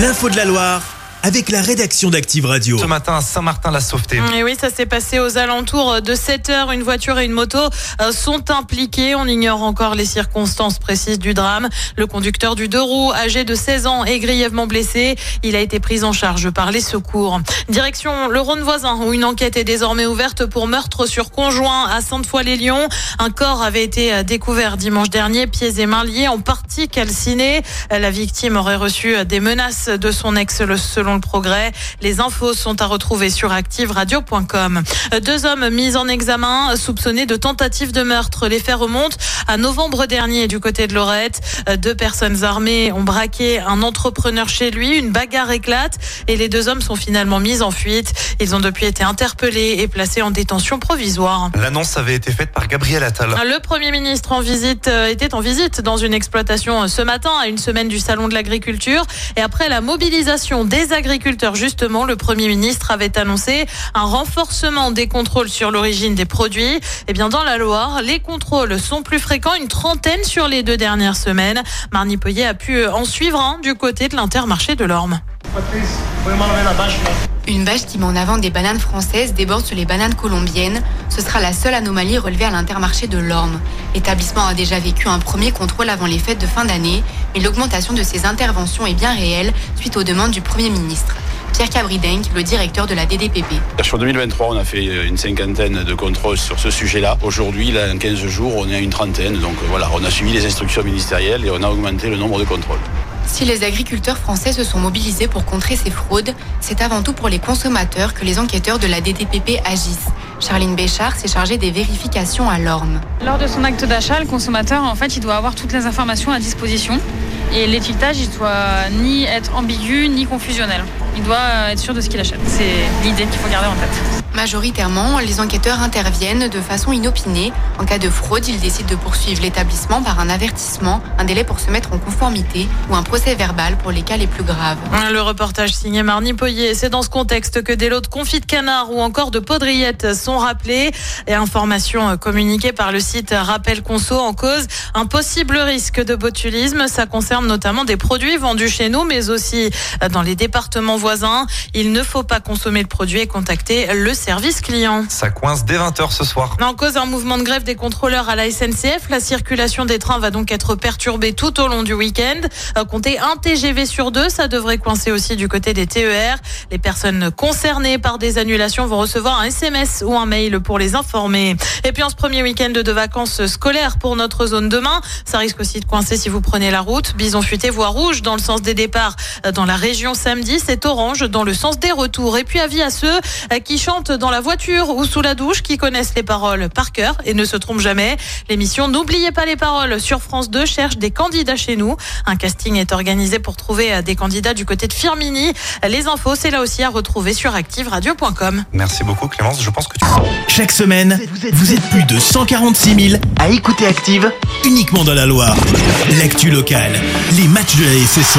L'info de la Loire avec la rédaction d'Active Radio. Ce matin à Saint-Martin-la-Sauveté. Et oui, ça s'est passé aux alentours de 7 heures. Une voiture et une moto euh, sont impliquées. On ignore encore les circonstances précises du drame. Le conducteur du deux roues, âgé de 16 ans, est grièvement blessé. Il a été pris en charge par les secours. Direction le Rhône voisin, où une enquête est désormais ouverte pour meurtre sur conjoint à Sainte-Foy-les-Lyons. Un corps avait été euh, découvert dimanche dernier, pieds et mains liés, en partie calcinés. La victime aurait reçu des menaces de son ex, selon le progrès. Les infos sont à retrouver sur activeradio.com. Deux hommes mis en examen, soupçonnés de tentative de meurtre. Les faits remontent à novembre dernier du côté de Lorette. Deux personnes armées ont braqué un entrepreneur chez lui. Une bagarre éclate et les deux hommes sont finalement mis en fuite. Ils ont depuis été interpellés et placés en détention provisoire. L'annonce avait été faite par Gabriel Attal. Le Premier ministre en visite euh, était en visite dans une exploitation ce matin à une semaine du salon de l'agriculture et après la mobilisation des agriculteurs justement le Premier ministre avait annoncé un renforcement des contrôles sur l'origine des produits. Eh bien dans la Loire, les contrôles sont plus fréquents, une trentaine sur les deux dernières semaines. Marny Poyer a pu en suivre du côté de l'intermarché de l'Orme. Une bâche qui met en avant des bananes françaises déborde sur les bananes colombiennes. Ce sera la seule anomalie relevée à l'intermarché de l'Orme. L'établissement a déjà vécu un premier contrôle avant les fêtes de fin d'année, mais l'augmentation de ces interventions est bien réelle suite aux demandes du Premier ministre. Pierre Cabridenc, le directeur de la DDPP. Sur 2023, on a fait une cinquantaine de contrôles sur ce sujet-là. Aujourd'hui, là, en 15 jours, on est à une trentaine. Donc voilà, on a suivi les instructions ministérielles et on a augmenté le nombre de contrôles. Si les agriculteurs français se sont mobilisés pour contrer ces fraudes, c'est avant tout pour les consommateurs que les enquêteurs de la DDPP agissent. Charline Béchard s'est chargée des vérifications à l'orme. Lors de son acte d'achat, le consommateur, en fait, il doit avoir toutes les informations à disposition. Et l'étiquetage, il doit ni être ambigu ni confusionnel. Il doit être sûr de ce qu'il achète. C'est l'idée qu'il faut garder en tête. Majoritairement, les enquêteurs interviennent de façon inopinée. En cas de fraude, ils décident de poursuivre l'établissement par un avertissement, un délai pour se mettre en conformité ou un procès verbal pour les cas les plus graves. Le reportage signé Marny Poyer. C'est dans ce contexte que des lots de confits de canard ou encore de poudrillettes sont rappelés. Et information communiquée par le site Rappel Conso en cause un possible risque de botulisme. Ça concerne notamment des produits vendus chez nous, mais aussi dans les départements voisins. Il ne faut pas consommer le produit et contacter le service client. Ça coince dès 20h ce soir. En cause un mouvement de grève des contrôleurs à la SNCF, la circulation des trains va donc être perturbée tout au long du week-end. Euh, comptez un TGV sur deux, ça devrait coincer aussi du côté des TER. Les personnes concernées par des annulations vont recevoir un SMS ou un mail pour les informer. Et puis en ce premier week-end de vacances scolaires pour notre zone demain, ça risque aussi de coincer si vous prenez la route. Bison futé, voie rouge dans le sens des départs euh, dans la région samedi, c'est orange dans le sens des retours. Et puis avis à ceux euh, qui chantent dans la voiture ou sous la douche qui connaissent les paroles par cœur et ne se trompent jamais. L'émission N'oubliez pas les paroles sur France 2 cherche des candidats chez nous. Un casting est organisé pour trouver euh, des candidats du côté de Firmini. Les infos, c'est là aussi à retrouver sur activeradio.com. Merci beaucoup Clémence, je pense que tu... Chaque semaine, vous êtes plus de 146 000 à écouter Active uniquement dans la Loire. L'actu locale, les matchs de la SSE,